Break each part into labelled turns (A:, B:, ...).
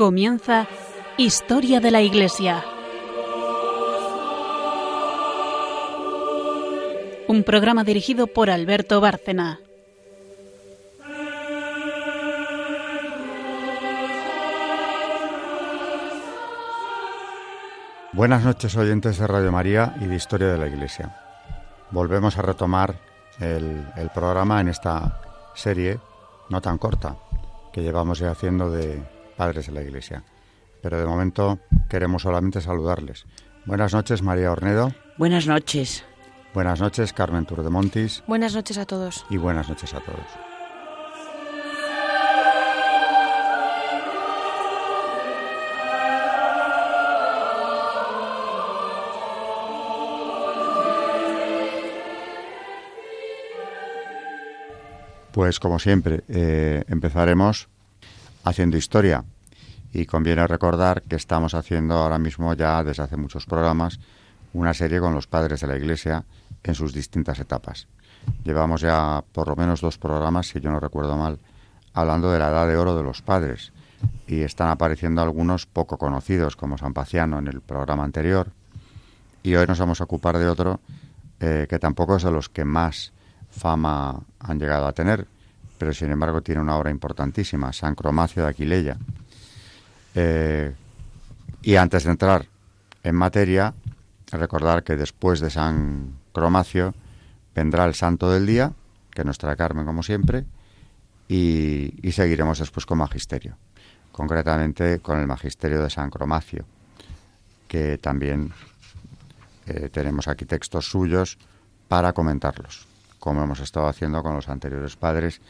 A: Comienza Historia de la Iglesia. Un programa dirigido por Alberto Bárcena.
B: Buenas noches oyentes de Radio María y de Historia de la Iglesia. Volvemos a retomar el, programa en esta serie no tan corta que llevamos ya haciendo de padres de la Iglesia. Pero de momento queremos solamente saludarles. Buenas noches, María Ornedo.
C: Buenas noches.
B: Buenas noches, Carmen Turdemontis.
D: Buenas noches a todos.
B: Y buenas noches a todos. Pues como siempre, eh, empezaremos haciendo historia. Y conviene recordar que estamos haciendo ahora mismo ya desde hace muchos programas una serie con los padres de la Iglesia en sus distintas etapas. Llevamos ya por lo menos dos programas, si yo no recuerdo mal, hablando de la edad de oro de los padres. Y están apareciendo algunos poco conocidos, como San Paciano en el programa anterior. Y hoy nos vamos a ocupar de otro eh, que tampoco es de los que más fama han llegado a tener, pero sin embargo tiene una obra importantísima, San Cromacio de Aquileia. Eh, y antes de entrar en materia, recordar que después de San Cromacio vendrá el Santo del Día, que nos trae Carmen como siempre, y, seguiremos después con Magisterio, concretamente con el Magisterio de San Cromacio, que también eh, tenemos aquí textos suyos para comentarlos, como hemos estado haciendo con los anteriores padres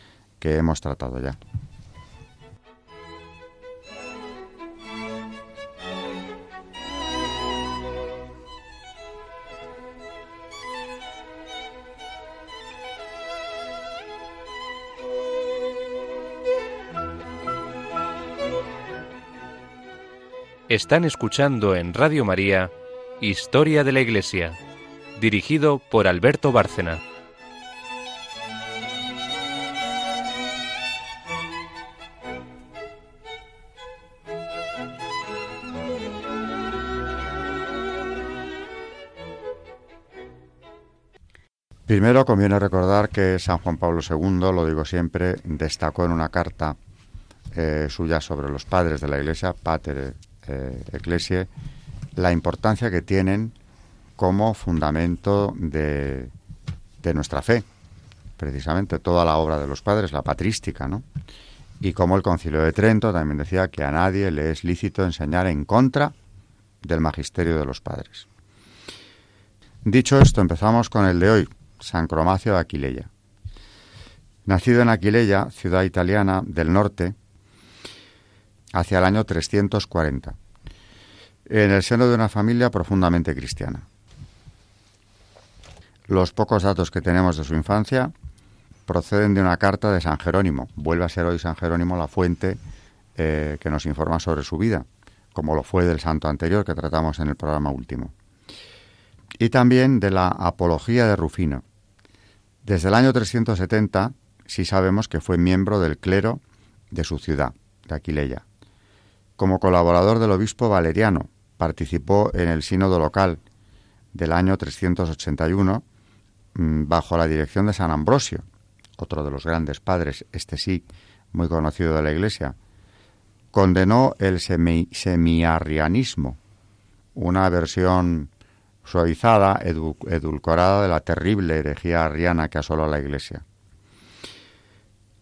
B: que hemos tratado ya.
E: Están escuchando en Radio María Historia de la Iglesia, dirigido por Alberto Bárcena.
B: Primero conviene recordar que San Juan Pablo II, lo digo siempre, destacó en una carta eh, suya sobre los padres de la Iglesia, Pater eh, Ecclesiae, la importancia que tienen como fundamento de, de, nuestra fe, precisamente toda la obra de los padres, la patrística, ¿no? Y como el Concilio de Trento también decía que a nadie le es lícito enseñar en contra del magisterio de los padres. Dicho esto, empezamos con el de hoy, San Cromacio de Aquileia. Nacido en Aquileia, ciudad italiana del norte, hacia el año 340, en el seno de una familia profundamente cristiana. Los pocos datos que tenemos de su infancia proceden de una carta de San Jerónimo. Vuelve a ser hoy San Jerónimo la fuente eh, que nos informa sobre su vida, como lo fue del santo anterior que tratamos en el programa último. Y también de la Apología de Rufino, desde el año 370 sí sabemos que fue miembro del clero de su ciudad, de Aquileia. Como colaborador del obispo Valeriano, participó en el sínodo local del año 381 mm, bajo la dirección de San Ambrosio, otro de los grandes padres, este sí, muy conocido de la Iglesia. Condenó el semiarrianismo, una versión suavizada, edulcorada de la terrible herejía arriana que asoló a la Iglesia.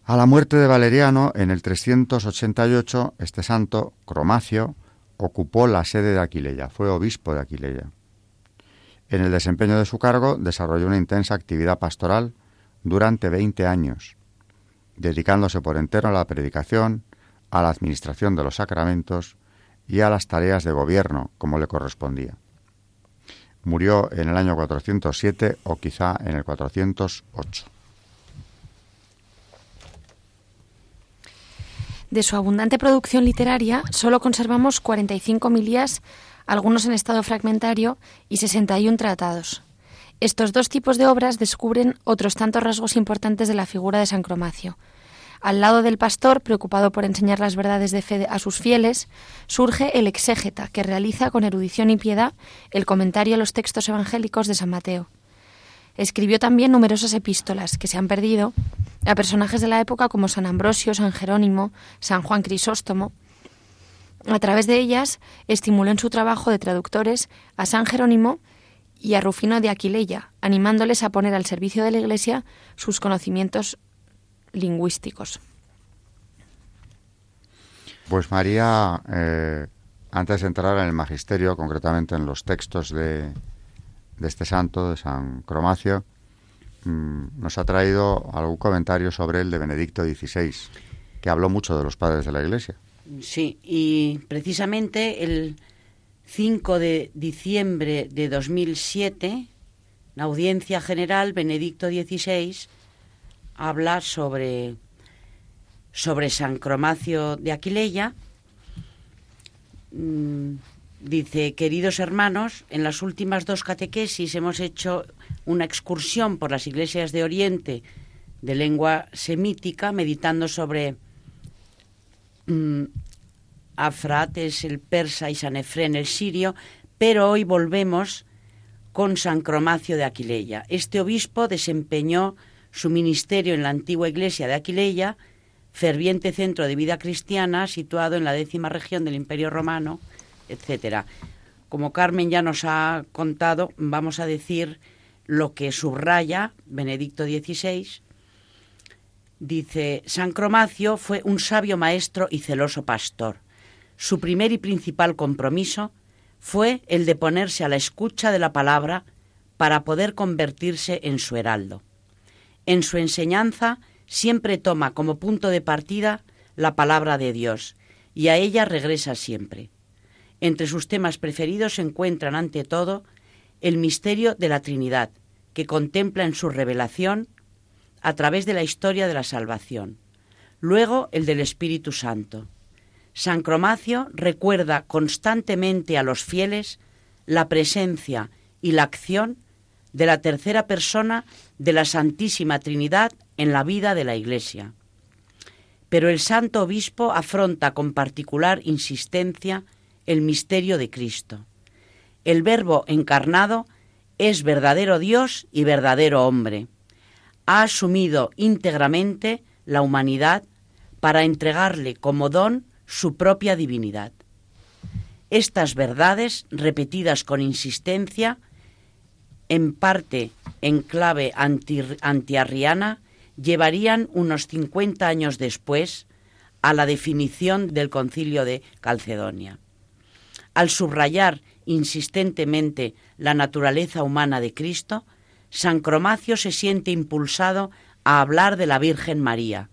B: A la muerte de Valeriano, en el 388, este santo, Cromacio, ocupó la sede de Aquileia, fue obispo de Aquileia. En el desempeño de su cargo desarrolló una intensa actividad pastoral durante 20 años, dedicándose por entero a la predicación, a la administración de los sacramentos y a las tareas de gobierno, como le correspondía. Murió en el año 407 o quizá en el 408.
D: De su abundante producción literaria solo conservamos 45 milías, algunos en estado fragmentario, y 61 tratados. Estos dos tipos de obras descubren otros tantos rasgos importantes de la figura de San Cromacio. Al lado del pastor, preocupado por enseñar las verdades de fe a sus fieles, surge el exégeta, que realiza con erudición y piedad el comentario a los textos evangélicos de San Mateo. Escribió también numerosas epístolas que se han perdido a personajes de la época como San Ambrosio, San Jerónimo, San Juan Crisóstomo. A través de ellas estimuló en su trabajo de traductores a San Jerónimo y a Rufino de Aquileia, animándoles a poner al servicio de la Iglesia sus conocimientos lingüísticos.
B: Pues María, eh, antes de entrar en el magisterio, concretamente en los textos de, de este santo, de San Cromacio, mm, nos ha traído algún comentario sobre el de Benedicto XVI, que habló mucho de los padres de la Iglesia.
C: Sí, y precisamente el 5 de diciembre de 2007, la audiencia general, Benedicto XVI, habla sobre, sobre San Cromacio de Aquileia. Mm, dice, queridos hermanos, en las últimas dos catequesis hemos hecho una excursión por las iglesias de Oriente de lengua semítica, meditando sobre mm, Afrates, el persa, y San Efrén, el sirio, pero hoy volvemos con San Cromacio de Aquileia. Este obispo desempeñó su ministerio en la antigua iglesia de Aquileia, ferviente centro de vida cristiana situado en la décima región del Imperio Romano, etcétera. Como Carmen ya nos ha contado, vamos a decir lo que subraya Benedicto XVI. Dice, San Cromacio fue un sabio maestro y celoso pastor su primer y principal compromiso fue el de ponerse a la escucha de la palabra para poder convertirse en su heraldo. En su enseñanza siempre toma como punto de partida la palabra de Dios y a ella regresa siempre. Entre sus temas preferidos se encuentran ante todo el misterio de la Trinidad, que contempla en su revelación a través de la historia de la salvación. Luego el del Espíritu Santo San Cromacio recuerda constantemente a los fieles la presencia y la acción de la tercera persona de la Santísima Trinidad en la vida de la Iglesia. Pero el Santo Obispo afronta con particular insistencia el misterio de Cristo. El Verbo encarnado es verdadero Dios y verdadero hombre. Ha asumido íntegramente la humanidad para entregarle como don su propia divinidad. Estas verdades, repetidas con insistencia, en parte en clave antiarriana, llevarían unos 50 años después a la definición del concilio de Calcedonia. Al subrayar insistentemente la naturaleza humana de Cristo, San Cromacio se siente impulsado a hablar de la Virgen María.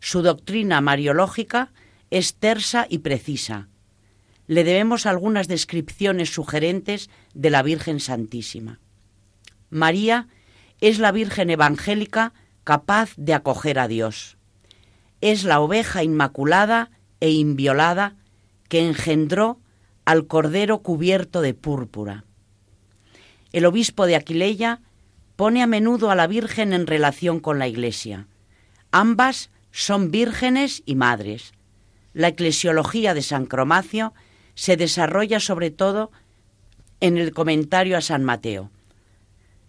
C: Su doctrina mariológica es tersa y precisa. Le debemos algunas descripciones sugerentes de la Virgen Santísima. María es la Virgen evangélica capaz de acoger a Dios. Es la oveja inmaculada e inviolada que engendró al Cordero cubierto de púrpura. El obispo de Aquileia pone a menudo a la Virgen en relación con la Iglesia. Ambas son vírgenes y madres. La eclesiología de San Cromacio se desarrolla sobre todo en el comentario a San Mateo.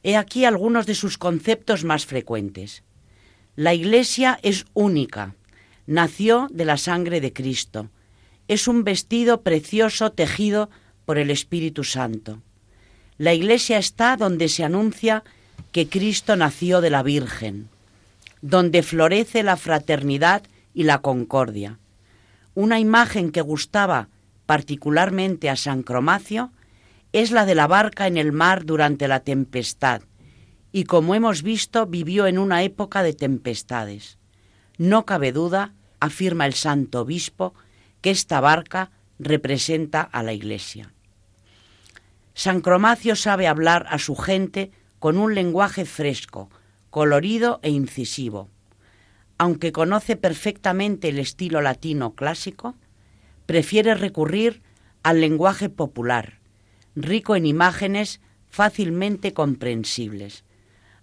C: He aquí algunos de sus conceptos más frecuentes. La Iglesia es única, nació de la sangre de Cristo, es un vestido precioso tejido por el Espíritu Santo. La Iglesia está donde se anuncia que Cristo nació de la Virgen, donde florece la fraternidad y la concordia. Una imagen que gustaba particularmente a San Cromacio es la de la barca en el mar durante la tempestad, y como hemos visto vivió en una época de tempestades. No cabe duda, afirma el santo obispo, que esta barca representa a la Iglesia. San Cromacio sabe hablar a su gente con un lenguaje fresco, colorido e incisivo aunque conoce perfectamente el estilo latino clásico, prefiere recurrir al lenguaje popular, rico en imágenes fácilmente comprensibles.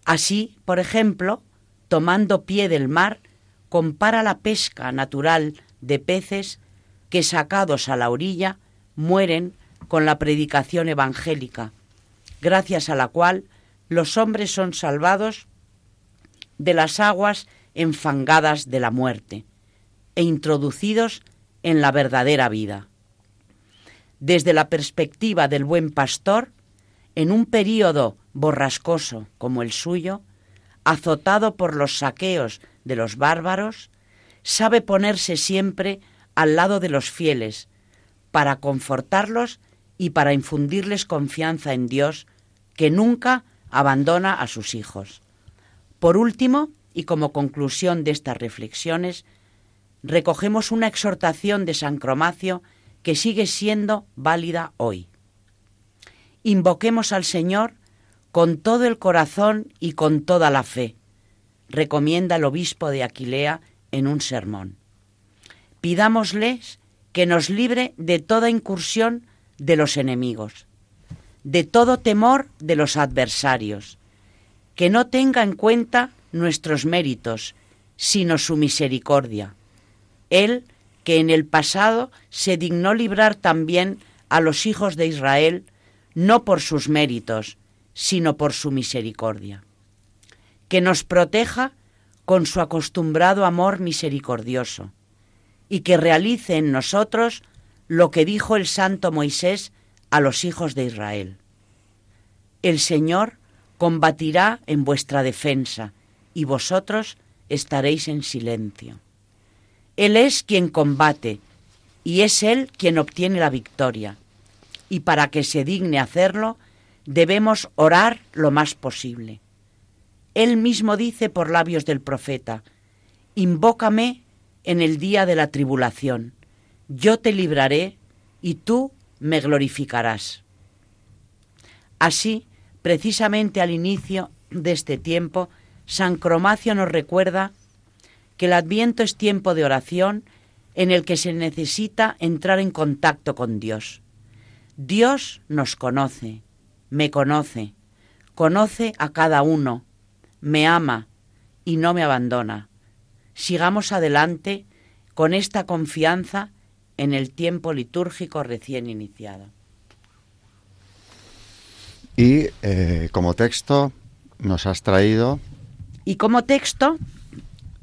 C: Así, por ejemplo, tomando pie del mar, compara la pesca natural de peces que sacados a la orilla mueren con la predicación evangélica, gracias a la cual los hombres son salvados de las aguas enfangadas de la muerte e introducidos en la verdadera vida. Desde la perspectiva del buen pastor, en un período borrascoso como el suyo, azotado por los saqueos de los bárbaros, sabe ponerse siempre al lado de los fieles, para confortarlos y para infundirles confianza en Dios, que nunca abandona a sus hijos. Por último, y como conclusión de estas reflexiones, recogemos una exhortación de San Cromacio que sigue siendo válida hoy. Invoquemos al Señor con todo el corazón y con toda la fe, recomienda el obispo de Aquilea en un sermón. Pidámosles que nos libre de toda incursión de los enemigos, de todo temor de los adversarios, que no tenga en cuenta nuestros méritos, sino su misericordia. Él, que en el pasado se dignó librar también a los hijos de Israel, no por sus méritos, sino por su misericordia. Que nos proteja con su acostumbrado amor misericordioso, y que realice en nosotros lo que dijo el santo Moisés a los hijos de Israel. El Señor combatirá en vuestra defensa, y vosotros estaréis en silencio. Él es quien combate, y es Él quien obtiene la victoria. Y para que se digne hacerlo, debemos orar lo más posible. Él mismo dice por labios del profeta, Invócame en el día de la tribulación, yo te libraré y tú me glorificarás. Así, precisamente al inicio de este tiempo, San Cromacio nos recuerda que el adviento es tiempo de oración en el que se necesita entrar en contacto con Dios. Dios nos conoce, me conoce, conoce a cada uno, me ama y no me abandona. Sigamos adelante con esta confianza en el tiempo litúrgico recién iniciado.
B: Y eh, como texto nos has traído...
C: Y como texto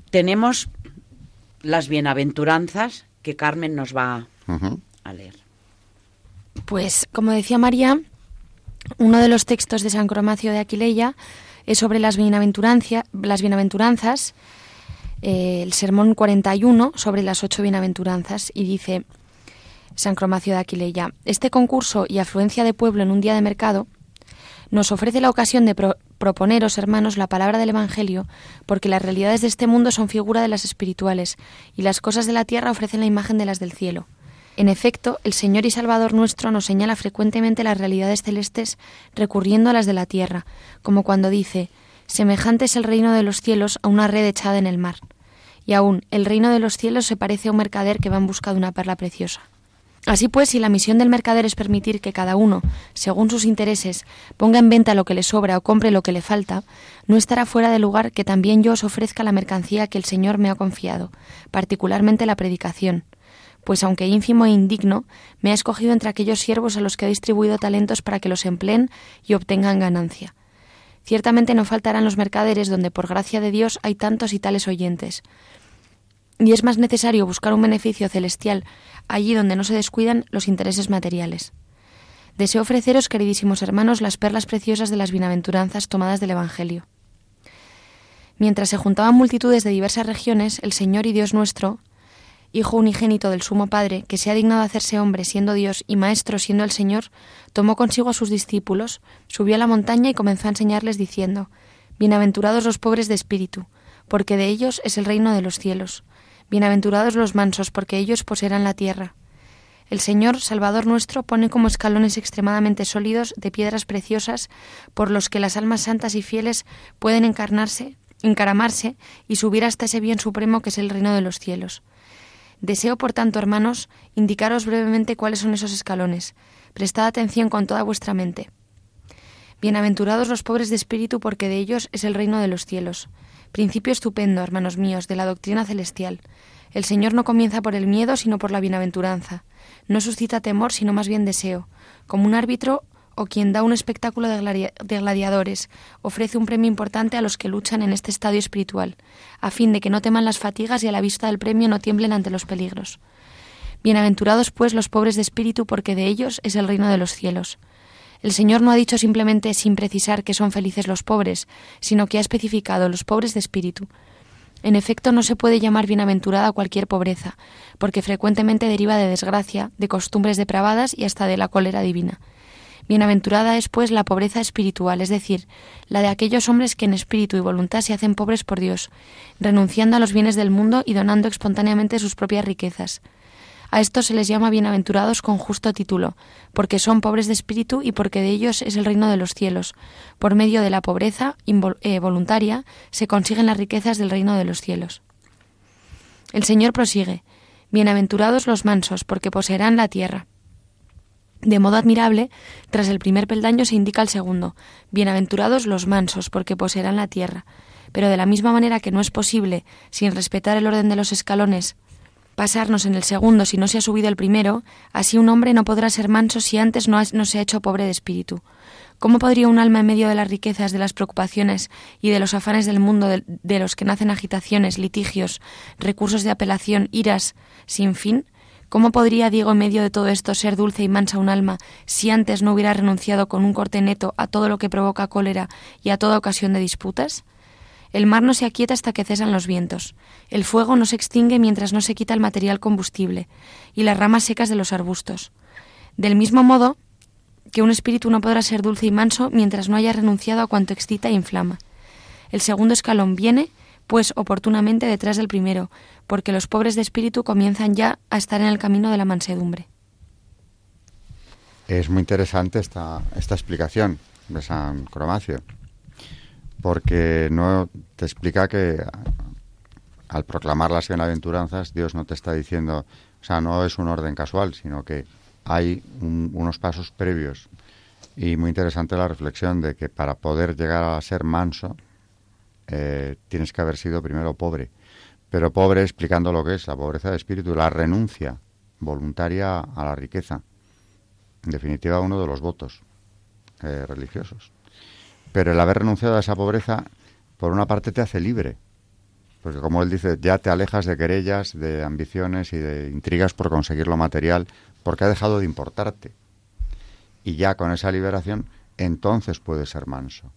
C: tenemos las bienaventuranzas que Carmen nos va a leer.
D: Pues como decía María, uno de los textos de San Cromacio de Aquileia es sobre las, las bienaventuranzas, eh, el sermón 41 sobre las ocho bienaventuranzas, y dice San Cromacio de Aquileia, este concurso y afluencia de pueblo en un día de mercado nos ofrece la ocasión de proponeros, hermanos, la palabra del Evangelio, porque las realidades de este mundo son figura de las espirituales, y las cosas de la tierra ofrecen la imagen de las del cielo. En efecto, el Señor y Salvador nuestro nos señala frecuentemente las realidades celestes recurriendo a las de la tierra, como cuando dice Semejante es el reino de los cielos a una red echada en el mar. Y aún, el reino de los cielos se parece a un mercader que va en busca de una perla preciosa. Así pues, si la misión del mercader es permitir que cada uno, según sus intereses, ponga en venta lo que le sobra o compre lo que le falta, no estará fuera de lugar que también yo os ofrezca la mercancía que el Señor me ha confiado, particularmente la predicación, pues aunque ínfimo e indigno, me ha escogido entre aquellos siervos a los que ha distribuido talentos para que los empleen y obtengan ganancia. Ciertamente no faltarán los mercaderes donde por gracia de Dios hay tantos y tales oyentes. Y es más necesario buscar un beneficio celestial allí donde no se descuidan los intereses materiales. Deseo ofreceros, queridísimos hermanos, las perlas preciosas de las bienaventuranzas tomadas del Evangelio. Mientras se juntaban multitudes de diversas regiones, el Señor y Dios nuestro, Hijo unigénito del Sumo Padre, que se ha dignado hacerse hombre siendo Dios y Maestro siendo el Señor, tomó consigo a sus discípulos, subió a la montaña y comenzó a enseñarles diciendo, Bienaventurados los pobres de espíritu, porque de ellos es el reino de los cielos. Bienaventurados los mansos, porque ellos poseerán la tierra. El Señor, Salvador nuestro, pone como escalones extremadamente sólidos de piedras preciosas por los que las almas santas y fieles pueden encarnarse, encaramarse y subir hasta ese bien supremo que es el reino de los cielos. Deseo, por tanto, hermanos, indicaros brevemente cuáles son esos escalones. Prestad atención con toda vuestra mente. Bienaventurados los pobres de espíritu, porque de ellos es el reino de los cielos. Principio estupendo, hermanos míos, de la doctrina celestial. El Señor no comienza por el miedo, sino por la bienaventuranza. No suscita temor, sino más bien deseo. Como un árbitro o quien da un espectáculo de gladiadores, ofrece un premio importante a los que luchan en este estadio espiritual, a fin de que no teman las fatigas y a la vista del premio no tiemblen ante los peligros. Bienaventurados pues los pobres de espíritu, porque de ellos es el reino de los cielos. El Señor no ha dicho simplemente sin precisar que son felices los pobres, sino que ha especificado los pobres de espíritu. En efecto, no se puede llamar bienaventurada cualquier pobreza, porque frecuentemente deriva de desgracia, de costumbres depravadas y hasta de la cólera divina. Bienaventurada es, pues, la pobreza espiritual, es decir, la de aquellos hombres que en espíritu y voluntad se hacen pobres por Dios, renunciando a los bienes del mundo y donando espontáneamente sus propias riquezas. A estos se les llama bienaventurados con justo título, porque son pobres de espíritu y porque de ellos es el reino de los cielos. Por medio de la pobreza eh, voluntaria se consiguen las riquezas del reino de los cielos. El Señor prosigue, Bienaventurados los mansos, porque poseerán la tierra. De modo admirable, tras el primer peldaño se indica el segundo, bienaventurados los mansos, porque poseerán la tierra. Pero de la misma manera que no es posible, sin respetar el orden de los escalones, pasarnos en el segundo si no se ha subido el primero, así un hombre no podrá ser manso si antes no, se ha hecho pobre de espíritu. ¿Cómo podría un alma en medio de las riquezas, de las preocupaciones y de los afanes del mundo de, de los que nacen agitaciones, litigios, recursos de apelación, iras sin fin, ¿Cómo podría Diego en medio de todo esto ser dulce y mansa un alma si antes no hubiera renunciado con un corte neto a todo lo que provoca cólera y a toda ocasión de disputas? El mar no se aquieta hasta que cesan los vientos, el fuego no se extingue mientras no se quita el material combustible y las ramas secas de los arbustos. Del mismo modo que un espíritu no podrá ser dulce y manso mientras no haya renunciado a cuanto excita e inflama. El segundo escalón viene pues oportunamente detrás del primero, porque los pobres de espíritu comienzan ya a estar en el camino de la mansedumbre.
B: Es muy interesante esta, esta explicación de San Cromacio, porque no te explica que al proclamar las bienaventuranzas Dios no te está diciendo, o sea, no es un orden casual, sino que hay unos pasos previos. Y muy interesante la reflexión de que para poder llegar a ser manso, eh, tienes que haber sido primero pobre. Pero pobre explicando lo que es la pobreza de espíritu, la renuncia voluntaria a la riqueza. En definitiva, uno de los votos eh, religiosos. Pero el haber renunciado a esa pobreza, por una parte, te hace libre. Porque como él dice, ya te alejas de querellas, de ambiciones y de intrigas por conseguir lo material, porque ha dejado de importarte. Y ya con esa liberación, entonces puedes ser manso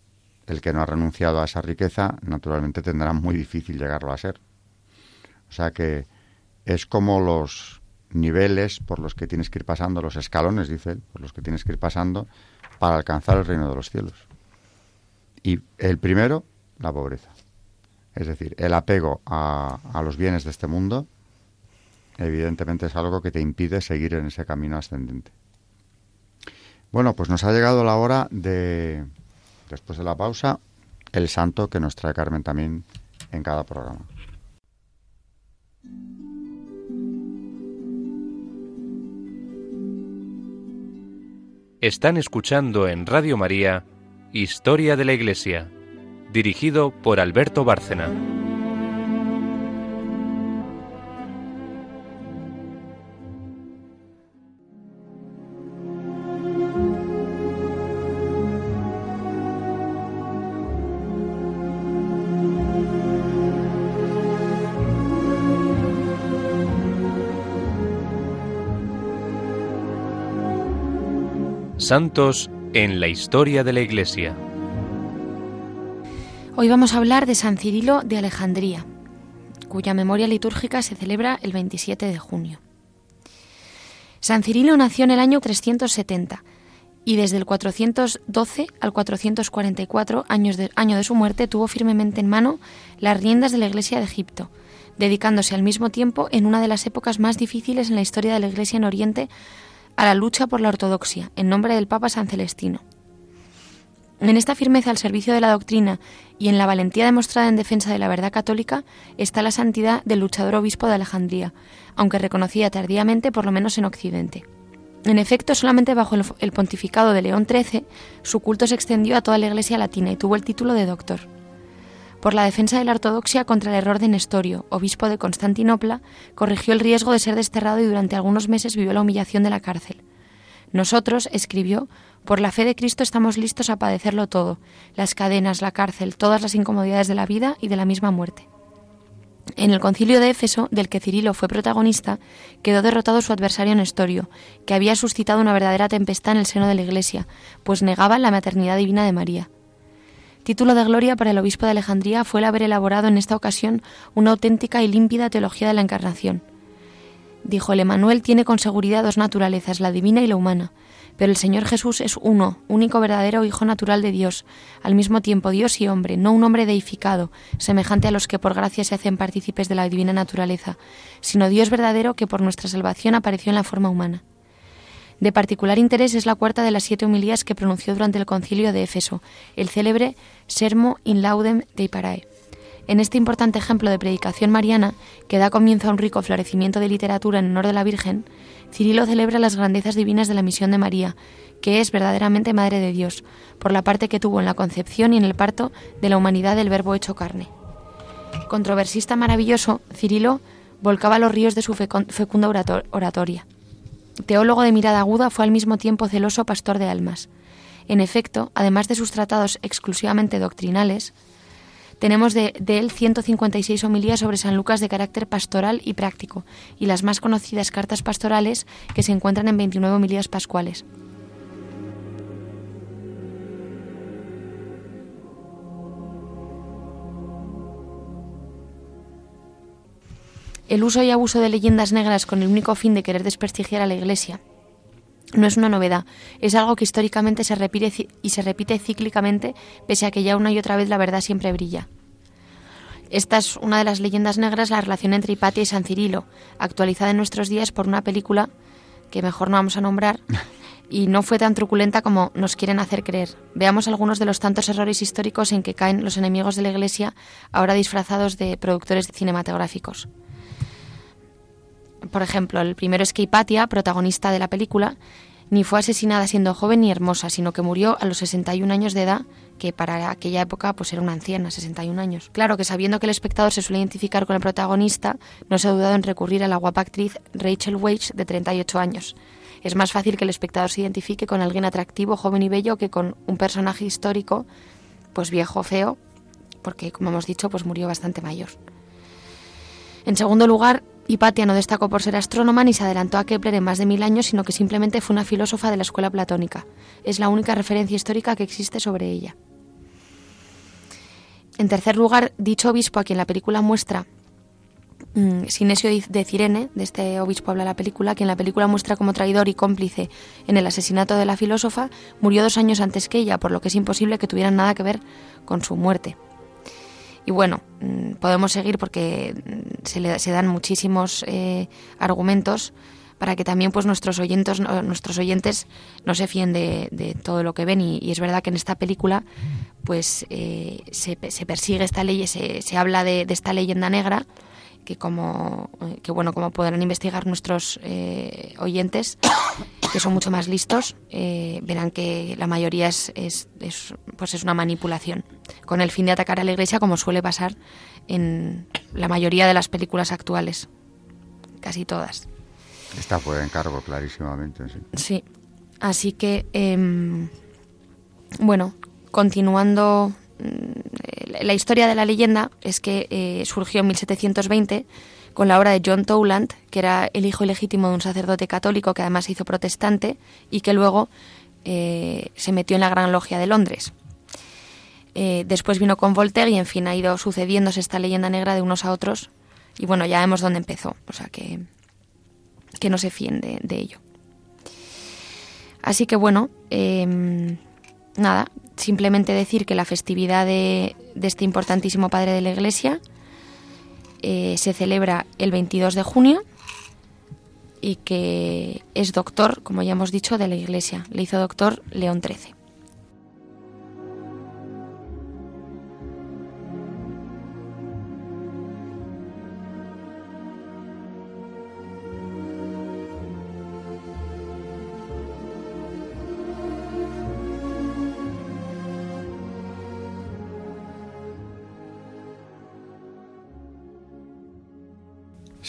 B: el que no ha renunciado a esa riqueza, naturalmente tendrá muy difícil llegarlo a ser. O sea que es como los niveles por los que tienes que ir pasando, los escalones, dice él, por los que tienes que ir pasando para alcanzar el reino de los cielos. Y el primero, la pobreza. Es decir, el apego a, a los bienes de este mundo, evidentemente es algo que te impide seguir en ese camino ascendente. Bueno, pues nos ha llegado la hora de, Después de la pausa, el santo que nos trae Carmen también en cada programa.
E: Están escuchando en Radio María Historia de la Iglesia, dirigido por Alberto Bárcena. Santos en la historia de la Iglesia.
D: Hoy vamos a hablar de San Cirilo de Alejandría, cuya memoria litúrgica se celebra el 27 de junio. San Cirilo nació en el año 370 y desde el 412 al 444, años de, año de su muerte, tuvo firmemente en mano las riendas de la Iglesia de Egipto, dedicándose al mismo tiempo en una de las épocas más difíciles en la historia de la Iglesia en Oriente a la lucha por la ortodoxia, en nombre del Papa San Celestino. En esta firmeza al servicio de la doctrina y en la valentía demostrada en defensa de la verdad católica está la santidad del luchador obispo de Alejandría, aunque reconocida tardíamente por lo menos en Occidente. En efecto, solamente bajo el pontificado de León XIII, su culto se extendió a toda la Iglesia latina y tuvo el título de doctor. Por la defensa de la ortodoxia contra el error de Nestorio, obispo de Constantinopla, corrigió el riesgo de ser desterrado y durante algunos meses vivió la humillación de la cárcel. Nosotros, escribió, por la fe de Cristo estamos listos a padecerlo todo, las cadenas, la cárcel, todas las incomodidades de la vida y de la misma muerte. En el concilio de Éfeso, del que Cirilo fue protagonista, quedó derrotado su adversario Nestorio, que había suscitado una verdadera tempestad en el seno de la Iglesia, pues negaba la maternidad divina de María. Título de gloria para el obispo de Alejandría fue el haber elaborado en esta ocasión una auténtica y límpida teología de la Encarnación. Dijo, el Emanuel tiene con seguridad dos naturalezas, la divina y la humana, pero el Señor Jesús es uno, único verdadero Hijo natural de Dios, al mismo tiempo Dios y hombre, no un hombre deificado, semejante a los que por gracia se hacen partícipes de la divina naturaleza, sino Dios verdadero que por nuestra salvación apareció en la forma humana. De particular interés es la cuarta de las siete homilías que pronunció durante el concilio de Éfeso, el célebre Sermo in laudem Dei Parae. En este importante ejemplo de predicación mariana, que da comienzo a un rico florecimiento de literatura en honor de la Virgen, Cirilo celebra las grandezas divinas de la misión de María, que es verdaderamente Madre de Dios, por la parte que tuvo en la concepción y en el parto de la humanidad del Verbo hecho carne. Controversista maravilloso, Cirilo volcaba los ríos de su fecunda oratoria. Teólogo de mirada aguda, fue al mismo tiempo celoso pastor de almas. En efecto, además de sus tratados exclusivamente doctrinales, tenemos de, él 156 homilías sobre San Lucas de carácter pastoral y práctico, y las más conocidas cartas pastorales que se encuentran en 29 homilías pascuales. El uso y abuso de leyendas negras con el único fin de querer desprestigiar a la Iglesia no es una novedad, es algo que históricamente se repite y se repite cíclicamente, pese a que ya una y otra vez la verdad siempre brilla. Esta es una de las leyendas negras, la relación entre Hipatia y San Cirilo, actualizada en nuestros días por una película que mejor no vamos a nombrar y no fue tan truculenta como nos quieren hacer creer. Veamos algunos de los tantos errores históricos en que caen los enemigos de la Iglesia, ahora disfrazados de productores cinematográficos. Por ejemplo, el primero es que Hipatia, protagonista de la película, ni fue asesinada siendo joven ni hermosa, sino que murió a los 61 años de edad, que para aquella época pues era una anciana, 61 años. Claro que sabiendo que el espectador se suele identificar con el protagonista, no se ha dudado en recurrir a la guapa actriz Rachel Weisz de 38 años. Es más fácil que el espectador se identifique con alguien atractivo, joven y bello que con un personaje histórico, pues viejo, feo, porque como hemos dicho, pues murió bastante mayor. En segundo lugar, Hipatia no destacó por ser astrónoma ni se adelantó a Kepler en más de mil años, sino que simplemente fue una filósofa de la escuela platónica. Es la única referencia histórica que existe sobre ella. En tercer lugar, dicho obispo a quien la película muestra, mm, Sinesio de Cirene, de este obispo habla la película, quien la película muestra como traidor y cómplice en el asesinato de la filósofa, murió dos años antes que ella, por lo que es imposible que tuvieran nada que ver con su muerte. Y bueno, mm, podemos seguir porque mm, se, le, se dan muchísimos eh, argumentos para que también pues nuestros oyentes nuestros oyentes no se fíen de, todo lo que ven. Y, es verdad que en esta película pues eh, se, se, persigue esta ley se, se habla de, de, esta leyenda negra que como eh, que bueno como podrán investigar nuestros oyentes que son mucho más listos verán que la mayoría es, es, es, pues es una manipulación con el fin de atacar a la iglesia como suele pasar en la mayoría de las películas actuales, casi todas.
B: Está por encargo, clarísimamente, sí.
D: Sí, así que, em, bueno, continuando la historia de la leyenda es que eh, surgió en 1720 con la obra de John Towland, que era el hijo ilegítimo de un sacerdote católico que además se hizo protestante y que luego eh, se metió en la Gran Logia de Londres. Eh, después vino con Voltaire y en fin ha ido sucediéndose esta leyenda negra de unos a otros y bueno, ya vemos dónde empezó, o sea que, que no se fíen de, ello. Así que bueno, em, nada, simplemente decir que la festividad de, este importantísimo padre de la Iglesia eh, se celebra el 22 de junio y que es doctor, como ya hemos dicho, de la Iglesia. Le hizo doctor León XIII.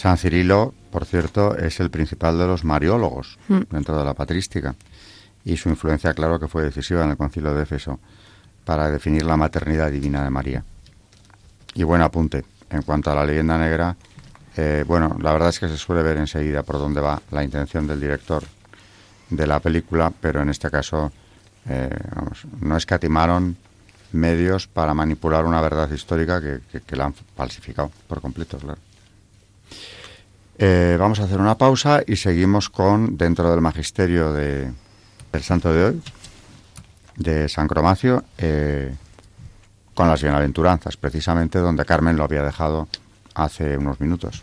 B: San Cirilo, por cierto, es el principal de los mariólogos
D: Mm.
B: dentro de la patrística y su influencia, claro, que fue decisiva en el concilio de Éfeso para definir la maternidad divina de María. Y buen apunte, en cuanto a la leyenda negra, eh, bueno, la verdad es que se suele ver enseguida por dónde va la intención del director de la película, pero en este caso eh, vamos, no escatimaron medios para manipular una verdad histórica que, que- que la han falsificado por completo, claro. Eh, vamos a hacer una pausa y seguimos con, dentro del magisterio de, del santo de hoy, de San Cromacio, eh, con las bienaventuranzas, precisamente donde Carmen lo había dejado hace unos minutos.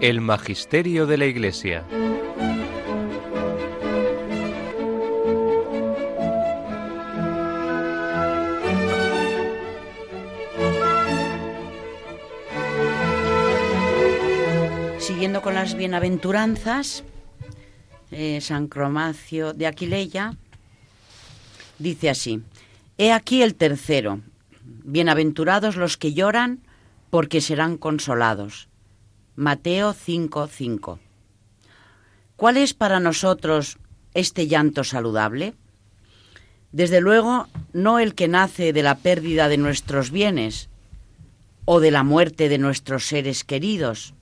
E: El Magisterio de la Iglesia.
C: Siguiendo con las bienaventuranzas, eh, San Cromacio de Aquileia dice así, He aquí el tercero, bienaventurados los que lloran, porque serán consolados. Mateo 5:5. ¿Cuál es para nosotros este llanto saludable? Desde luego, no el que nace de la pérdida de nuestros bienes o de la muerte de nuestros seres queridos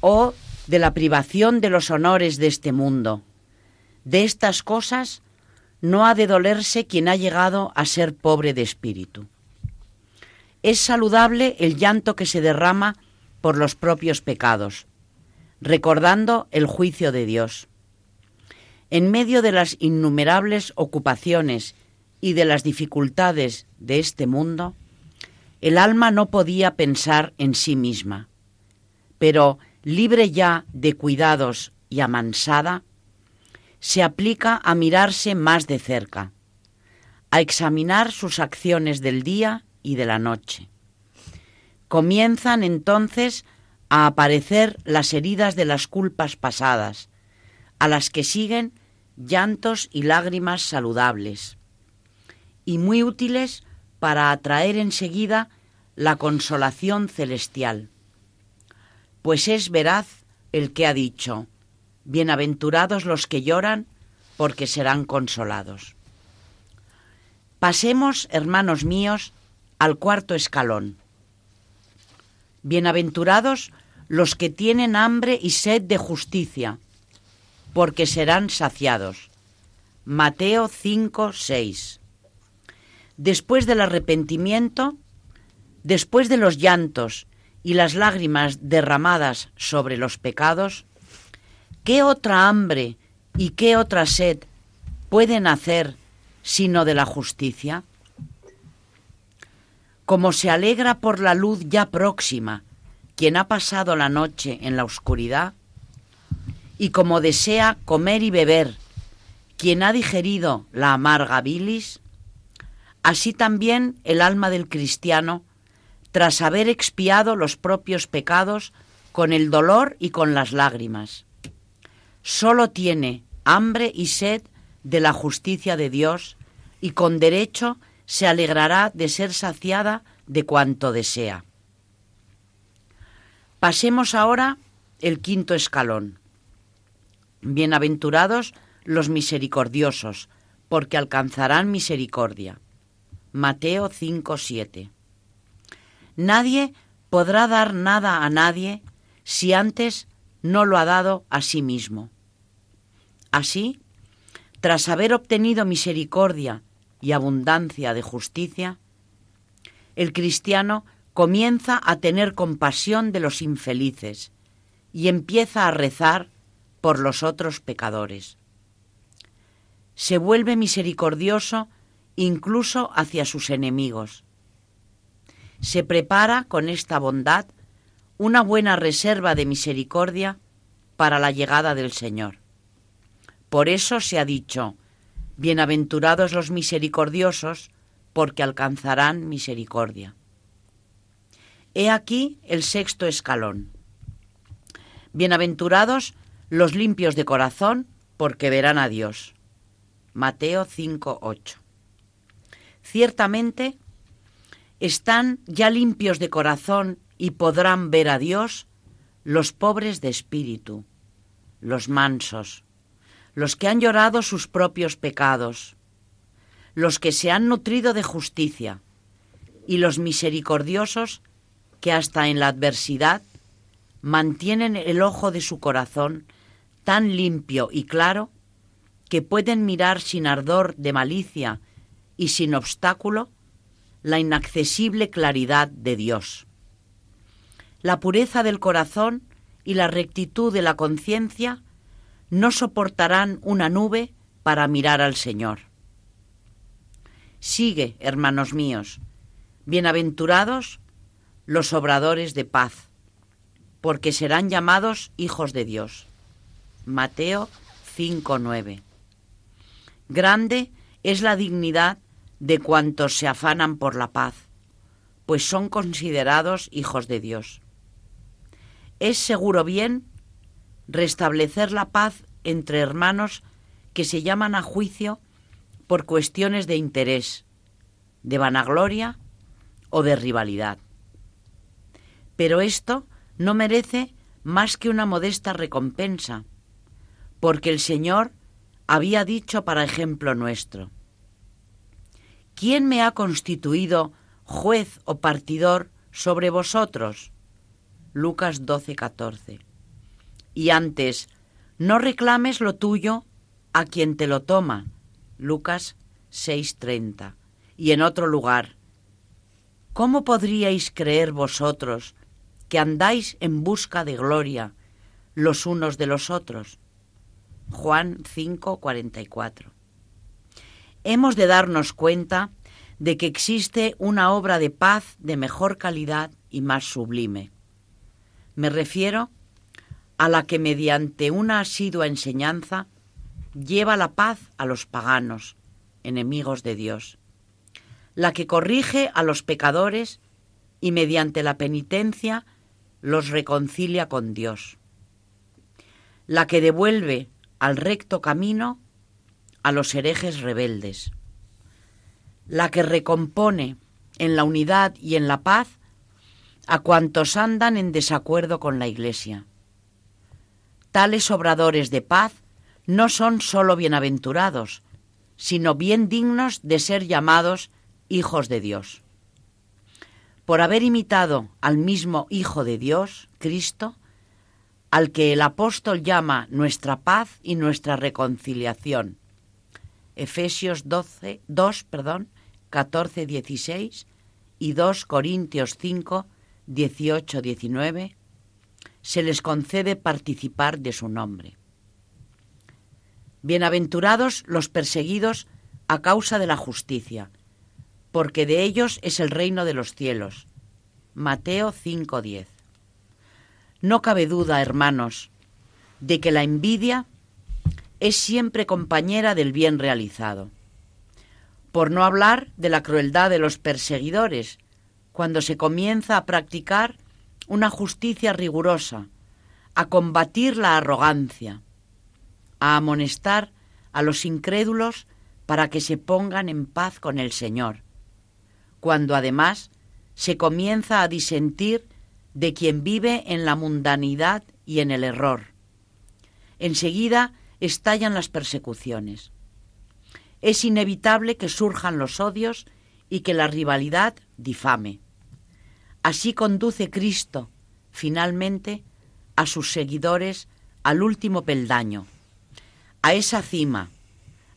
C: o de la privación de los honores de este mundo. De estas cosas no ha de dolerse quien ha llegado a ser pobre de espíritu. Es saludable el llanto que se derrama por los propios pecados, recordando el juicio de Dios. En medio de las innumerables ocupaciones y de las dificultades de este mundo, el alma no podía pensar en sí misma, pero libre ya de cuidados y amansada, se aplica a mirarse más de cerca, a examinar sus acciones del día y de la noche. Comienzan entonces a aparecer las heridas de las culpas pasadas, a las que siguen llantos y lágrimas saludables, y muy útiles para atraer enseguida la consolación celestial. Pues es veraz el que ha dicho, Bienaventurados los que lloran, porque serán consolados. Pasemos, hermanos míos, al cuarto escalón. Bienaventurados los que tienen hambre y sed de justicia, porque serán saciados. Mateo 5, 6. Después del arrepentimiento, después de los llantos y las lágrimas derramadas sobre los pecados, ¿qué otra hambre ¿Y qué otra sed pueden hacer sino de la justicia? Como se alegra por la luz ya próxima quien ha pasado la noche en la oscuridad, y como desea comer y beber quien ha digerido la amarga bilis, así también el alma del cristiano, tras haber expiado los propios pecados con el dolor y con las lágrimas, solo tiene hambre y sed de la justicia de Dios y con derecho se alegrará de ser saciada de cuanto desea. Pasemos ahora el quinto escalón. Bienaventurados los misericordiosos, porque alcanzarán misericordia. Mateo 5:7. Nadie podrá dar nada a nadie si antes no lo ha dado a sí mismo. Así, tras haber obtenido misericordia y abundancia de justicia, el cristiano comienza a tener compasión de los infelices y empieza a rezar por los otros pecadores. Se vuelve misericordioso incluso hacia sus enemigos. Se prepara con esta bondad una buena reserva de misericordia para la llegada del Señor. Por eso se ha dicho, Bienaventurados los misericordiosos, porque alcanzarán misericordia. He aquí el sexto escalón. Bienaventurados los limpios de corazón, porque verán a Dios. Mateo 5:8. Ciertamente están ya limpios de corazón y podrán ver a Dios los pobres de espíritu, los mansos, los que han llorado sus propios pecados, los que se han nutrido de justicia y los misericordiosos que hasta en la adversidad mantienen el ojo de su corazón tan limpio y claro que pueden mirar sin ardor de malicia y sin obstáculo la inaccesible claridad de Dios. La pureza del corazón y la rectitud de la conciencia no soportarán una nube para mirar al Señor. Sigue, hermanos míos, bienaventurados los obradores de paz, porque serán llamados hijos de Dios. Mateo 5:9. Grande es la dignidad de cuantos se afanan por la paz, pues son considerados hijos de Dios. Es seguro bien restablecer la paz entre hermanos que se llaman a juicio por cuestiones de interés, de vanagloria o de rivalidad. Pero esto no merece más que una modesta recompensa, porque el Señor había dicho para ejemplo nuestro, ¿quién me ha constituido juez o partidor sobre vosotros? Lucas 12, 14. Y antes, no reclames lo tuyo a quien te lo toma. Lucas 6:30. Y en otro lugar, ¿cómo podríais creer vosotros que andáis en busca de gloria los unos de los otros? Juan 5:44. Hemos de darnos cuenta de que existe una obra de paz de mejor calidad y más sublime. Me refiero a la que mediante una asidua enseñanza lleva la paz a los paganos, enemigos de Dios, la que corrige a los pecadores y mediante la penitencia los reconcilia con Dios, la que devuelve al recto camino a los herejes rebeldes, la que recompone en la unidad y en la paz a cuantos andan en desacuerdo con la Iglesia Tales obradores de paz no son sólo bienaventurados, sino bien dignos de ser llamados hijos de Dios. Por haber imitado al mismo Hijo de Dios, Cristo, al que el apóstol llama nuestra paz y nuestra reconciliación. Efesios 12, 2, perdón, 14, 16 y 2 Corintios 5, 18, 19 se les concede participar de su nombre. Bienaventurados los perseguidos a causa de la justicia, porque de ellos es el reino de los cielos. Mateo 5:10. No cabe duda, hermanos, de que la envidia es siempre compañera del bien realizado. Por no hablar de la crueldad de los perseguidores, cuando se comienza a practicar una justicia rigurosa, a combatir la arrogancia, a amonestar a los incrédulos para que se pongan en paz con el Señor, cuando además se comienza a disentir de quien vive en la mundanidad y en el error. Enseguida estallan las persecuciones. Es inevitable que surjan los odios y que la rivalidad difame. Así conduce Cristo, finalmente, a sus seguidores al último peldaño, a esa cima,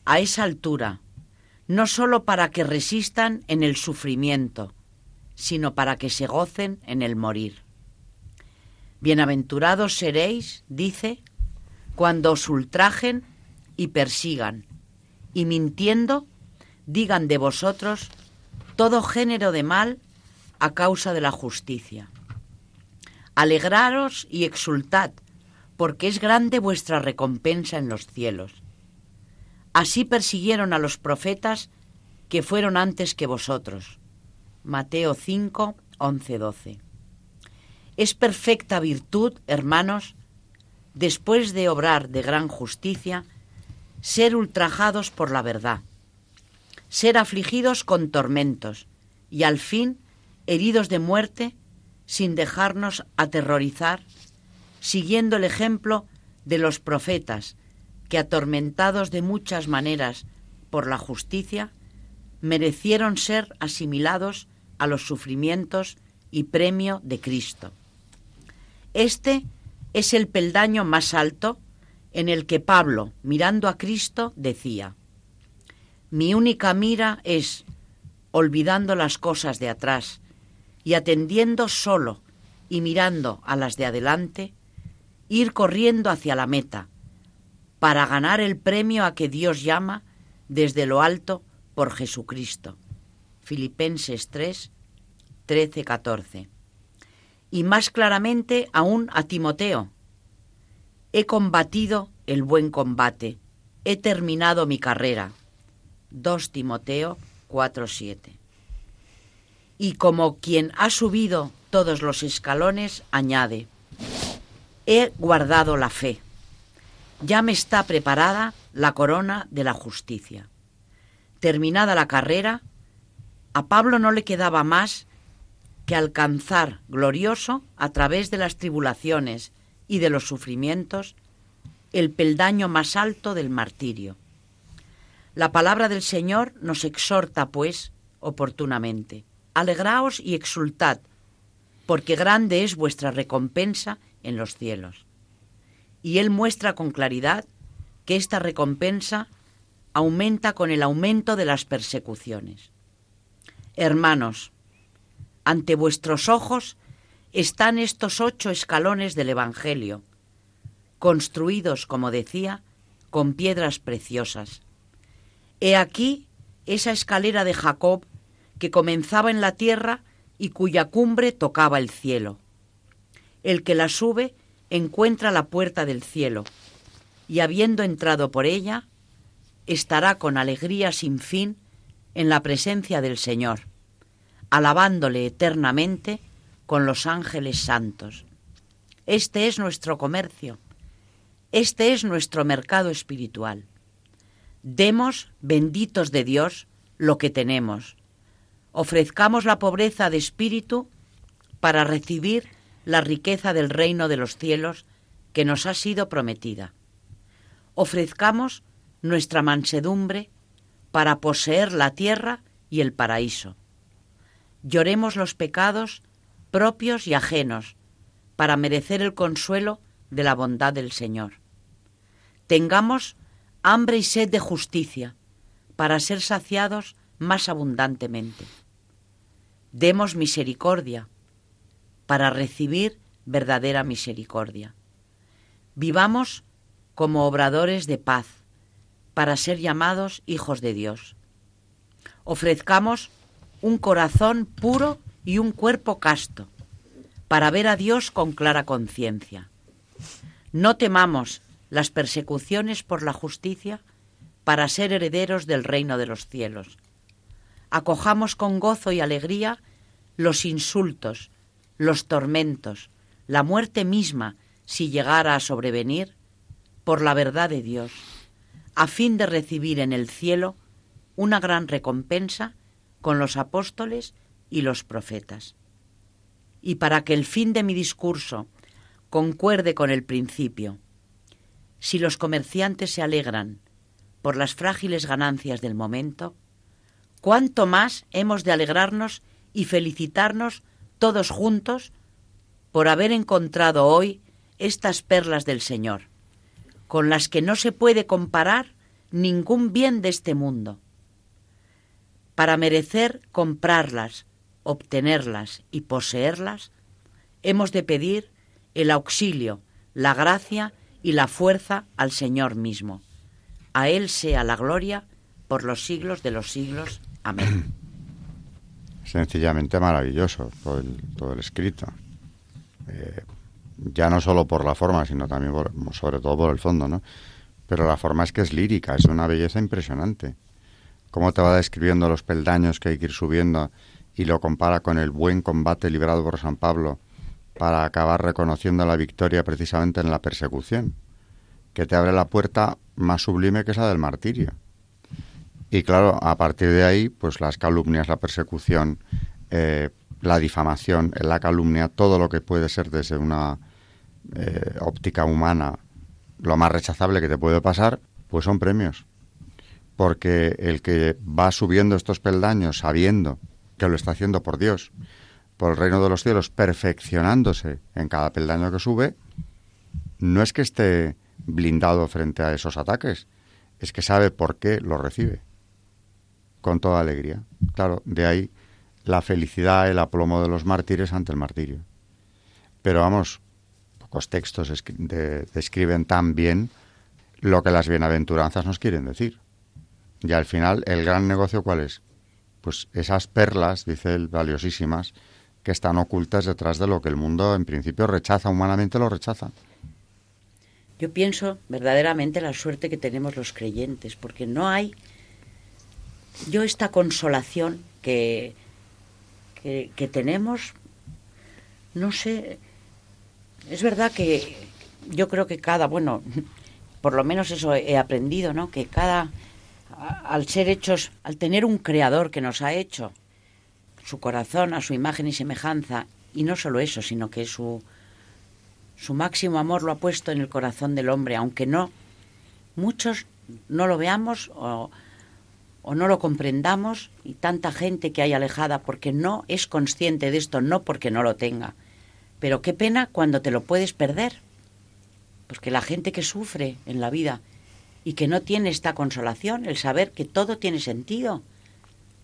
C: a esa altura, no sólo para que resistan en el sufrimiento, sino para que se gocen en el morir. Bienaventurados seréis, dice, cuando os ultrajen y persigan, y mintiendo digan de vosotros todo género de mal a causa de la justicia. Alegraros y exultad, porque es grande vuestra recompensa en los cielos Así persiguieron a los profetas que fueron antes que vosotros. Mateo 5, 11, 12. Es perfecta virtud, hermanos, después de obrar de gran justicia, ser ultrajados por la verdad, ser afligidos con tormentos y al fin heridos de muerte sin dejarnos aterrorizar, siguiendo el ejemplo de los profetas que atormentados de muchas maneras por la justicia, merecieron ser asimilados a los sufrimientos y premio de Cristo. Este es el peldaño más alto en el que Pablo, mirando a Cristo, decía, Mi única mira es, olvidando las cosas de atrás y atendiendo solo y mirando a las de adelante, ir corriendo hacia la meta, para ganar el premio a que Dios llama desde lo alto por Jesucristo. Filipenses 3, 13, 14. Y más claramente aún a Timoteo. He combatido el buen combate, he terminado mi carrera. 2 Timoteo 4, 7. Y como quien ha subido todos los escalones, añade, he guardado la fe ya me está preparada la corona de la justicia. Terminada la carrera, a Pablo no le quedaba más que alcanzar glorioso a través de las tribulaciones y de los sufrimientos el peldaño más alto del martirio. La palabra del Señor nos exhorta, pues, oportunamente. Alegraos y exultad, porque grande es vuestra recompensa en los cielos y él muestra con claridad que esta recompensa aumenta con el aumento de las persecuciones. Hermanos, ante vuestros ojos están estos ocho escalones del Evangelio, construidos, como decía, con piedras preciosas. He aquí esa escalera de Jacob que comenzaba en la tierra y cuya cumbre tocaba el cielo. El que la sube encuentra la puerta del cielo, y habiendo entrado por ella, estará con alegría sin fin en la presencia del Señor, alabándole eternamente con los ángeles santos. Este es nuestro comercio, este es nuestro mercado espiritual. Demos, benditos de Dios, lo que tenemos. Ofrezcamos la pobreza de espíritu para recibir la riqueza del reino de los cielos que nos ha sido prometida. Ofrezcamos nuestra mansedumbre para poseer la tierra y el paraíso. Lloremos los pecados propios y ajenos para merecer el consuelo de la bondad del Señor. Tengamos hambre y sed de justicia para ser saciados más abundantemente. Demos misericordia para recibir verdadera misericordia. Vivamos como obradores de paz, para ser llamados hijos de Dios. Ofrezcamos un corazón puro y un cuerpo casto, para ver a Dios con clara conciencia. No temamos las persecuciones por la justicia para ser herederos del reino de los cielos. Acojamos con gozo y alegría los insultos, los tormentos, la muerte misma, si llegara a sobrevenir, por la verdad de Dios, a fin de recibir en el cielo una gran recompensa con los apóstoles y los profetas. Y para que el fin de mi discurso concuerde con el principio, si los comerciantes se alegran por las frágiles ganancias del momento, cuánto más hemos de alegrarnos y felicitarnos todos juntos por haber encontrado hoy estas perlas del Señor, con las que no se puede comparar ningún bien de este mundo. Para merecer comprarlas, obtenerlas y poseerlas, hemos de pedir el auxilio, la gracia y la fuerza al Señor mismo. A Él sea la gloria por los siglos de los siglos. Amén.
B: Sencillamente maravilloso todo el, todo el escrito. Eh, ya no solo por la forma, sino también sobre todo por el fondo, ¿no? Pero la forma es que es lírica, es una belleza impresionante. Cómo te va describiendo los peldaños que hay que ir subiendo y lo compara con el buen combate librado por San Pablo para acabar reconociendo la victoria precisamente en la persecución, que te abre la puerta más sublime que esa del martirio. Y claro, a partir de ahí, pues las calumnias, la persecución, eh, la difamación, la calumnia, todo lo que puede ser desde una eh, óptica humana lo más rechazable que te puede pasar, pues son premios. Porque el que va subiendo estos peldaños sabiendo que lo está haciendo por Dios, por el reino de los cielos, perfeccionándose en cada peldaño que sube, no es que esté blindado frente a esos ataques, es que sabe por qué lo recibe, con toda alegría. Claro, de ahí la felicidad, el aplomo de los mártires ante el martirio. Pero vamos, pocos textos describen tan bien lo que las bienaventuranzas nos quieren decir. Y al final, ¿el gran negocio cuál es? Pues esas perlas, dice él, valiosísimas, que están ocultas detrás de lo que el mundo en principio rechaza, humanamente lo rechaza.
C: Yo pienso verdaderamente la suerte que tenemos los creyentes, porque no hay yo esta consolación que, que, tenemos, no sé, es verdad que yo creo que cada, bueno, por lo menos eso he aprendido, ¿no? Que cada, al ser hechos, al tener un creador que nos ha hecho, su corazón a su imagen y semejanza, y no solo eso, sino que su, su máximo amor lo ha puesto en el corazón del hombre, aunque no muchos no lo veamos o, o no lo comprendamos, y tanta gente que hay alejada porque no es consciente de esto, no porque no lo tenga. Pero qué pena cuando te lo puedes perder. Pues que la gente que sufre en la vida y que no tiene esta consolación, el saber que todo tiene sentido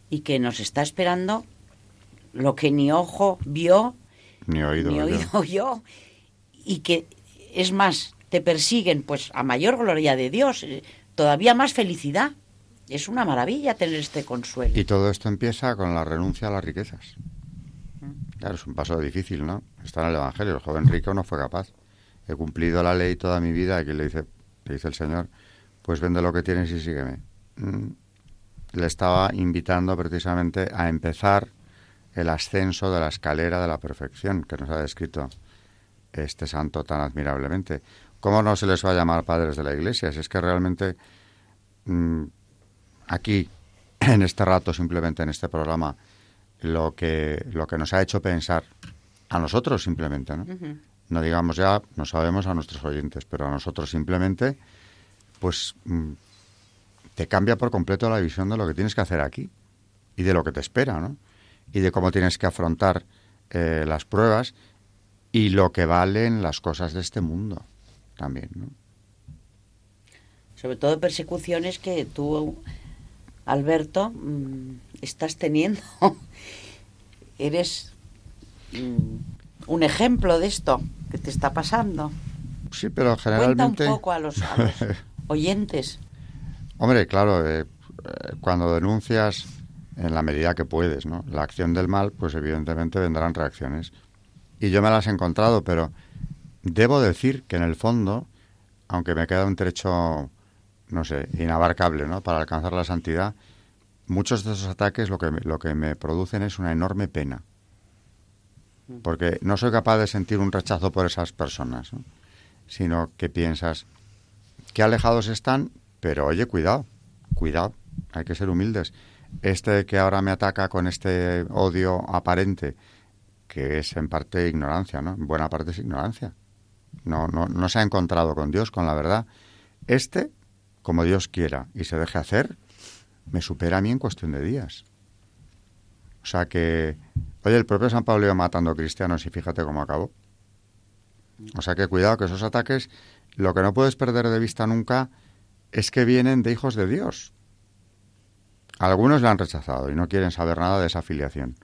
C: y que nos está esperando lo que ni ojo vio,
B: ni oído,
C: ni oído yo, y que es más, te persiguen pues a mayor gloria de Dios, eh, todavía más felicidad. Es una maravilla tener este consuelo.
B: Y todo esto empieza con la renuncia a las riquezas. Claro, es un paso difícil, ¿no? Está en el Evangelio. El joven rico no fue capaz. He cumplido la ley toda mi vida. Aquí le dice, le dice el Señor, pues vende lo que tienes y sígueme. Mm. Le estaba invitando precisamente a empezar el ascenso de la escalera de la perfección que nos ha descrito este santo tan admirablemente. ¿Cómo no se les va a llamar padres de la Iglesia? Si es que realmente mm, aquí, en este rato, simplemente en este programa, lo que, lo que nos ha hecho pensar a nosotros simplemente, ¿no? No digamos ya, no sabemos a nuestros oyentes, pero a nosotros simplemente, pues mm, te cambia por completo la visión de lo que tienes que hacer aquí y de lo que te espera, ¿no? y de cómo tienes que afrontar eh, las pruebas y lo que valen las cosas de este mundo también, ¿no?
C: Sobre todo persecuciones que tú, Alberto, mm, estás teniendo. Eres mm, un ejemplo de esto que te está pasando.
B: Sí, pero generalmente...
C: Cuenta un poco a los, a los oyentes.
B: Hombre, claro, eh, eh, cuando denuncias en la medida que puedes, ¿no? La acción del mal, pues evidentemente vendrán reacciones. Y yo me las he encontrado, pero debo decir que en el fondo, aunque me queda un trecho, no sé, inabarcable, ¿no? Para alcanzar la santidad, muchos de esos ataques lo que, lo que me producen es una enorme pena. Porque no soy capaz de sentir un rechazo por esas personas, sino que piensas, que alejados están, pero oye, cuidado, cuidado, hay que ser humildes. Este que ahora me ataca con este odio aparente, que es en parte ignorancia, ¿no? En buena parte es ignorancia. No, no, no se ha encontrado con Dios, con la verdad. Este, como Dios quiera y se deje hacer, me supera a mí en cuestión de días. O sea que, oye, el propio San Pablo iba matando cristianos y fíjate cómo acabó. O sea que cuidado que esos ataques, lo que no puedes perder de vista nunca es que vienen de hijos de Dios. Algunos le han rechazado y no quieren saber nada de esa afiliación.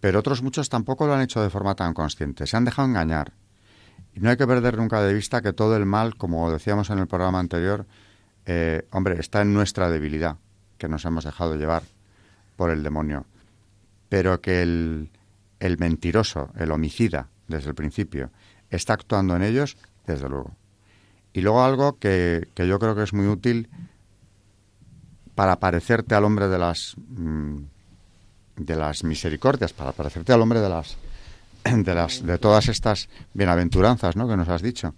B: Pero otros muchos tampoco lo han hecho de forma tan consciente. Se han dejado engañar. Y no hay que perder nunca de vista que todo el mal, como decíamos en el programa anterior, eh, hombre, está en nuestra debilidad, que nos hemos dejado llevar por el demonio. Pero que el, el mentiroso, el homicida, desde el principio, está actuando en ellos, desde luego. Y luego algo que, que yo creo que es muy útil para parecerte al hombre de las mm, de las misericordias, para parecerte al hombre de las de las de todas estas bienaventuranzas, ¿no? que nos has dicho.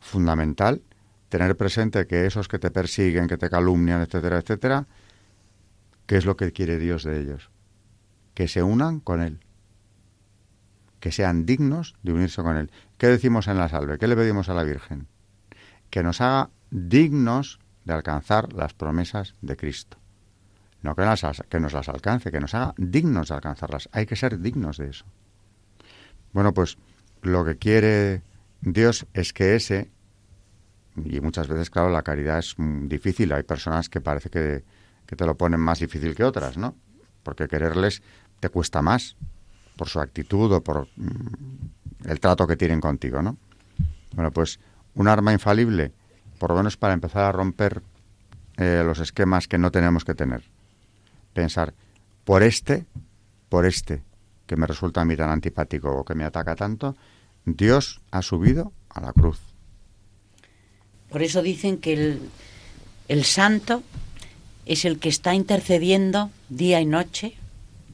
B: Fundamental tener presente que esos que te persiguen, que te calumnian, etcétera, etcétera, ¿qué es lo que quiere Dios de ellos? Que se unan con él. Que sean dignos de unirse con él. ¿Qué decimos en la salve? ¿Qué le pedimos a la Virgen? que nos haga dignos de alcanzar las promesas de Cristo. No que, que nos las alcance, que nos haga dignos de alcanzarlas. Hay que ser dignos de eso. Bueno, pues lo que quiere Dios es que ese, y muchas veces, claro, la caridad es difícil. Hay personas que parece que, que te lo ponen más difícil que otras, ¿no? Porque quererles te cuesta más por su actitud o por mm, el trato que tienen contigo, ¿no? Bueno, pues un arma infalible, por lo menos para empezar a romper eh, los esquemas que no tenemos que tener. Pensar, por este, por este, que me resulta a mí tan antipático o que me ataca tanto, Dios ha subido a la cruz.
C: Por eso dicen que el, el santo es el que está intercediendo día y noche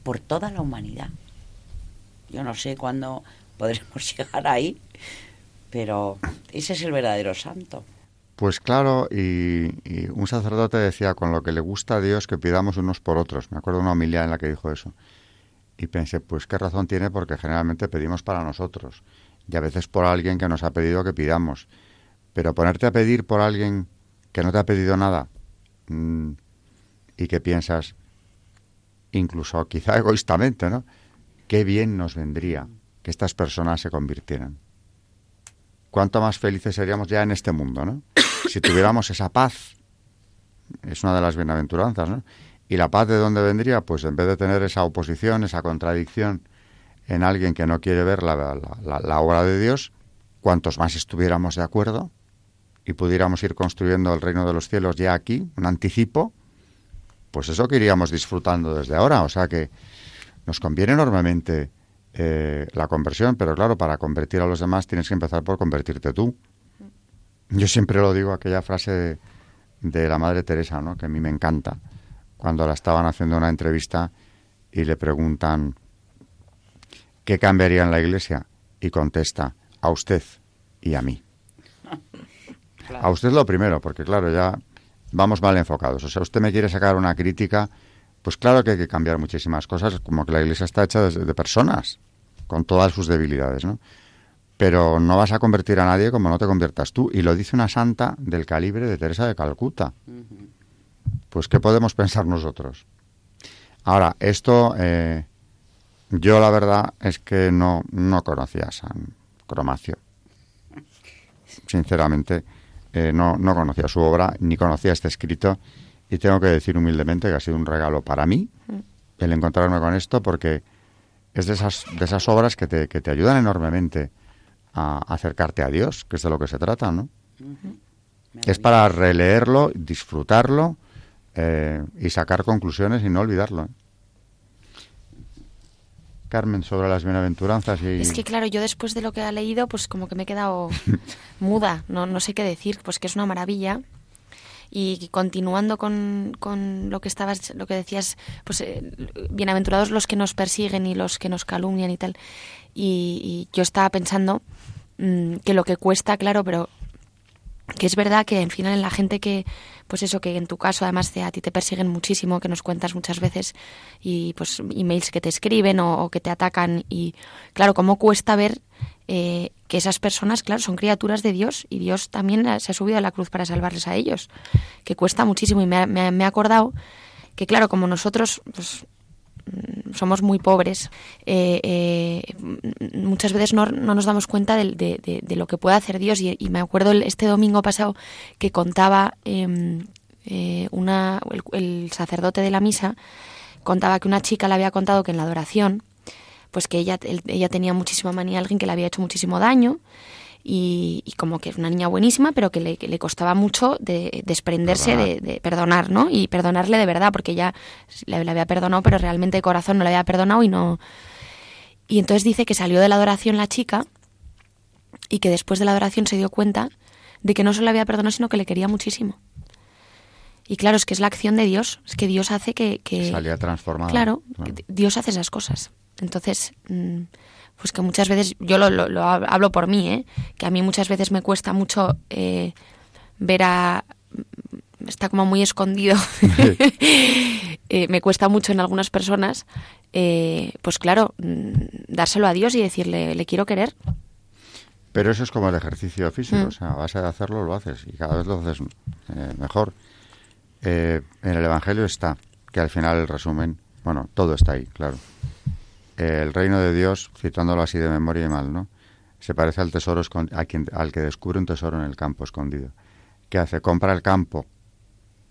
C: por toda la humanidad. Yo no sé cuándo podremos llegar ahí, pero ese es el verdadero santo.
B: Pues claro, y, un sacerdote decía, con lo que le gusta a Dios, que pidamos unos por otros. Me acuerdo de una homilía en la que dijo eso. Y pensé, pues qué razón tiene, porque generalmente pedimos para nosotros. Y a veces por alguien que nos ha pedido que pidamos. Pero ponerte a pedir por alguien que no te ha pedido nada mm, y que piensas, incluso quizá egoístamente, ¿no? Qué bien nos vendría que estas personas se convirtieran cuánto más felices seríamos ya en este mundo, ¿no? Si tuviéramos esa paz, es una de las bienaventuranzas, ¿no? ¿Y la paz de dónde vendría? Pues en vez de tener esa oposición, esa contradicción en alguien que no quiere ver la, la, obra de Dios, cuantos más estuviéramos de acuerdo y pudiéramos ir construyendo el reino de los cielos ya aquí, un anticipo, pues eso que iríamos disfrutando desde ahora. O sea que nos conviene enormemente eh, la conversión, pero claro, para convertir a los demás tienes que empezar por convertirte tú. Yo siempre lo digo, aquella frase de, la Madre Teresa, ¿no? que a mí me encanta, cuando la estaban haciendo una entrevista y le preguntan, ¿qué cambiaría en la Iglesia? Y contesta, a usted y a mí. A usted lo primero, porque claro, ya vamos mal enfocados. O sea, usted me quiere sacar una crítica pues claro que hay que cambiar muchísimas cosas, como que la Iglesia está hecha de, personas, con todas sus debilidades, ¿no? Pero no vas a convertir a nadie como no te conviertas tú. Y lo dice una santa del calibre de Teresa de Calcuta. Pues, ¿qué podemos pensar nosotros? Ahora, esto, eh, yo la verdad es que no, no conocía a San Cromacio. Sinceramente, eh, no, no conocía su obra, ni conocía este escrito y tengo que decir humildemente que ha sido un regalo para mí el encontrarme con esto porque es de esas, de esas obras que te, que te ayudan enormemente a acercarte a Dios, que es de lo que se trata, ¿no? Es para releerlo, disfrutarlo eh, y sacar conclusiones y no olvidarlo. ¿eh? Carmen, sobre las bienaventuranzas y...
D: Es que claro, yo después de lo que ha leído, pues como que me he quedado muda, no, no sé qué decir, pues que es una maravilla. Y continuando con, con lo que estabas, lo que decías, pues eh, bienaventurados los que nos persiguen y los que nos calumnian y tal. Y, y yo estaba pensando mm, que lo que cuesta, claro, pero que es verdad que en final en la gente que pues eso que en tu caso además de a ti te persiguen muchísimo que nos cuentas muchas veces y pues emails que te escriben o, que te atacan y claro cómo cuesta ver eh, que esas personas claro son criaturas de Dios y Dios también se ha subido a la cruz para salvarles a ellos que cuesta muchísimo. Y me, me, me he acordado que claro como nosotros pues somos muy pobres, eh, eh, muchas veces no, nos damos cuenta de, lo que puede hacer Dios. Y, me acuerdo este domingo pasado que contaba em, eh, una, el, sacerdote de la misa, contaba que una chica le había contado que en la adoración, pues que ella, ella tenía muchísima manía a alguien que le había hecho muchísimo daño y, como que es una niña buenísima, pero que le, le costaba mucho de, desprenderse de, perdonar, ¿no? Y perdonarle de verdad, porque ella le, había perdonado, pero realmente de corazón no le había perdonado y no... Y entonces dice que salió de la adoración la chica y que después de la adoración se dio cuenta de que no solo le había perdonado, sino que le quería muchísimo. Y claro, es que es la acción de Dios, es que Dios hace que... que
B: Salía transformada.
D: Claro, Dios hace esas cosas. Entonces, mm, pues que muchas veces, yo lo, hablo por mí, ¿eh? que a mí muchas veces me cuesta mucho eh, ver a... está como muy escondido, eh, me cuesta mucho en algunas personas, eh, pues claro, mm, dárselo a Dios y decirle, le quiero querer.
B: Pero eso es como el ejercicio físico,
D: Mm.
B: o sea, a base de hacerlo lo haces y cada vez lo haces mejor. en el Evangelio está, que al final el resumen, bueno, todo está ahí, claro el reino de Dios, citándolo así de memoria y mal, ¿no? Se parece al tesoro a quien, al que descubre un tesoro en el campo escondido. ¿Qué hace? Compra el campo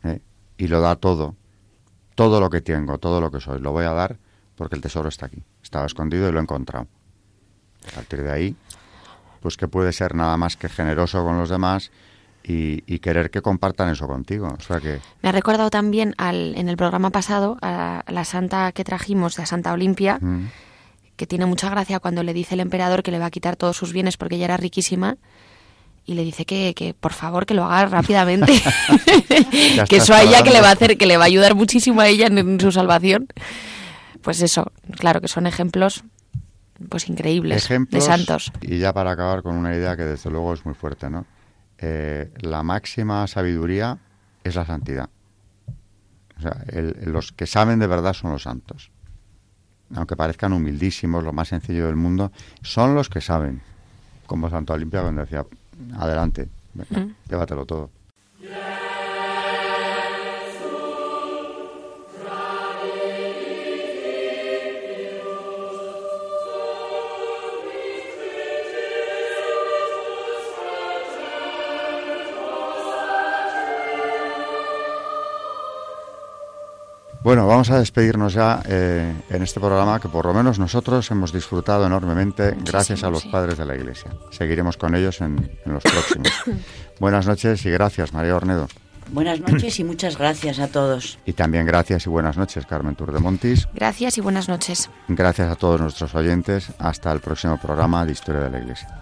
B: ¿eh? y lo da todo, todo lo que tengo, todo lo que soy. Lo voy a dar porque el tesoro está aquí. Estaba escondido y lo he encontrado. A partir de ahí, pues que puede ser nada más que generoso con los demás y, querer que compartan eso contigo. O sea que...
D: Me ha recordado también al, en el programa pasado a la santa que trajimos, de Santa Olimpia, mm. que tiene mucha gracia cuando le dice el emperador que le va a quitar todos sus bienes porque ella era riquísima y le dice que, que por favor que lo haga rápidamente. Que eso a ella que le va a hacer que le va a ayudar muchísimo a ella en, su salvación. Pues eso claro que son ejemplos pues increíbles de santos.
B: y ya para acabar con una idea que desde luego es muy fuerte no eh, la máxima sabiduría es la santidad. O sea, los que saben de verdad son los santos. Aunque parezcan humildísimos, lo más sencillo del mundo, son los que saben. Como Santo Olimpia cuando decía, adelante, mm. llévatelo todo. Bueno, vamos a despedirnos ya eh, en este programa que por lo menos nosotros hemos disfrutado enormemente gracias a los padres de la Iglesia. Seguiremos con ellos en, los próximos. buenas noches y gracias, María Ornedo.
C: Buenas noches y muchas gracias a todos.
B: Y también gracias y buenas noches, Carmen Tour de Montis.
D: Gracias y buenas noches.
B: Gracias a todos nuestros oyentes. Hasta el próximo programa de Historia de la Iglesia.